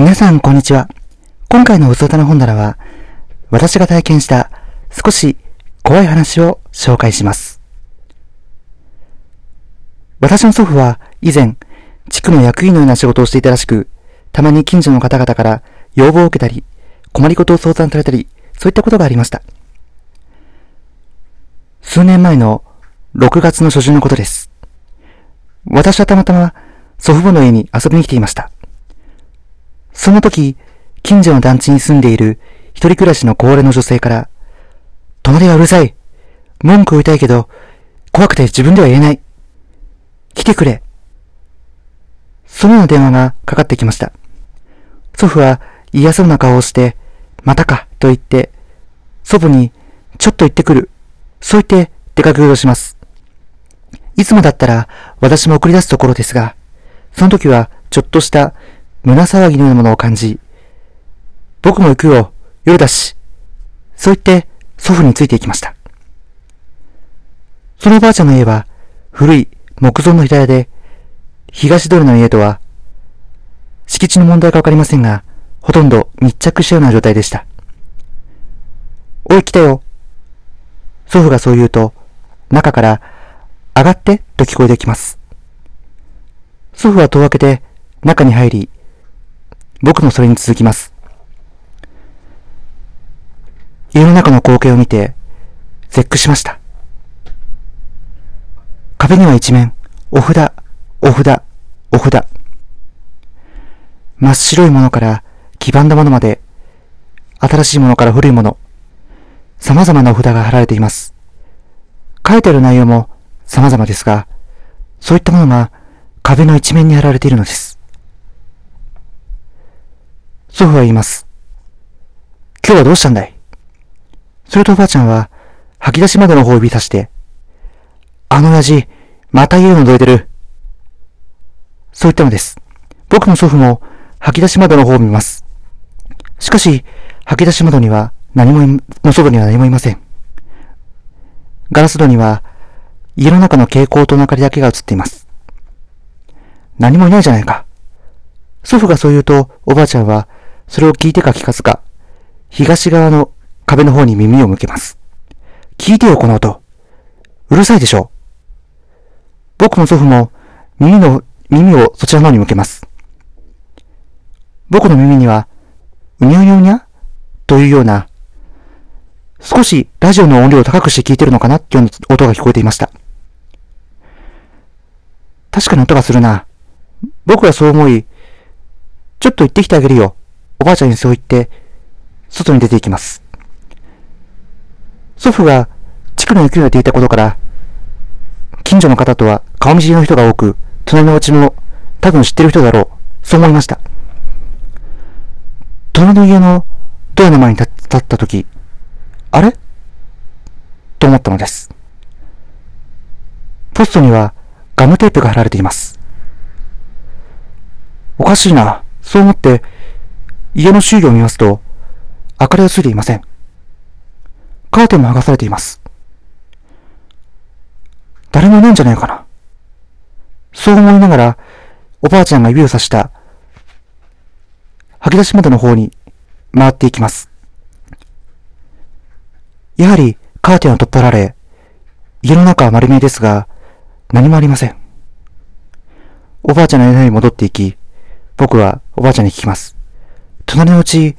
皆さん、こんにちは。今回のうそ歌の本棚は、私が体験した少し怖い話を紹介します。私の祖父は以前、地区の役員のような仕事をしていたらしく、たまに近所の方々から要望を受けたり、困りごとを相談されたり、そういったことがありました。数年前の6月の初旬のことです。私はたまたま祖父母の家に遊びに来ていました。その時、近所の団地に住んでいる一人暮らしの高齢の女性から、隣はうるさい。文句を言いたいけど、怖くて自分では言えない。来てくれ。そのような電話がかかってきました。祖父は嫌そうな顔をして、またか、と言って、祖母に、ちょっと行ってくる。そう言って出かけようとします。いつもだったら私も送り出すところですが、その時はちょっとした胸騒ぎのようなものを感じ、僕も行くよ、夜だし。そう言って祖父についていきました。そのおばあちゃんの家は古い木造の平屋で、東通りの家とは、敷地の問題かわかりませんが、ほとんど密着したような状態でした。おい、来たよ。祖父がそう言うと、中から、上がってと聞こえてきます。祖父は戸を開けて、中に入り、僕もそれに続きます。家の中の光景を見て、絶句しました。壁には一面、お札、お札、お札。真っ白いものから黄ばんだものまで、新しいものから古いもの、様々なお札が貼られています。書いてある内容も様々ですが、そういったものが壁の一面に貼られているのです。祖父は言います。今日はどうしたんだい？するとおばあちゃんは、吐き出し窓の方を指さして、あの親父、また家を覗いてる。そう言ったのです。僕も祖父も吐き出し窓の方を見ます。しかし、吐き出し窓には何も、の外には何もいません。ガラス戸には、家の中の蛍光灯の明かりだけが映っています。何もいないじゃないか。祖父がそう言うと、おばあちゃんは、それを聞いてか聞かずか、東側の壁の方に耳を向けます。聞いてよ、この音。うるさいでしょ。僕も祖父も耳の、耳をそちらの方に向けます。僕の耳には、うにゃうにゃうにゃというような、少しラジオの音量を高くして聞いてるのかなっていう音が聞こえていました。確かに音がするな。僕はそう思い、ちょっと行ってきてあげるよ。おばあちゃんにそう言って、外に出て行きます。祖父が地区の雪をやっていたことから、近所の方とは顔見知りの人が多く、隣のお家も多分知ってる人だろう。そう思いました。隣の家のドアの前に立った時、あれ？と思ったのです。ポストにはガムテープが貼られています。おかしいな。そう思って家の周囲を見ますと、明かりはついていません。カーテンも剥がされています。誰もいないんじゃないかな。そう思いながら、おばあちゃんが指をさした、吐き出し窓の方に回っていきます。やはりカーテンは取っ払われ、家の中は丸見えですが、何もありません。おばあちゃんの部屋に戻っていき、僕はおばあちゃんに聞きます。隣のうち、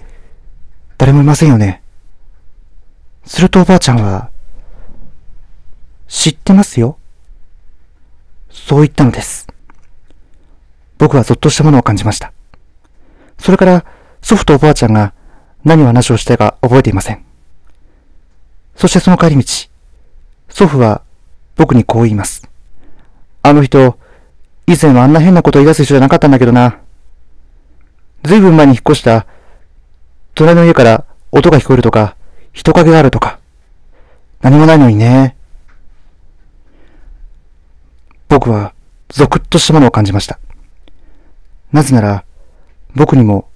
誰もいませんよね。するとおばあちゃんは、知ってますよ。そう言ったのです。僕はぞっとしたものを感じました。それから祖父とおばあちゃんが何を話をしたか覚えていません。そしてその帰り道、祖父は僕にこう言います。あの人、以前はあんな変なことを言い出す人じゃなかったんだけどな。ずいぶん前に引っ越した、隣の家から音が聞こえるとか、人影があるとか、何もないのにね。僕は、ゾクッとしたものを感じました。なぜなら、僕にも、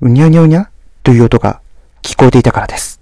うにゃうにゃうにゃという音が聞こえていたからです。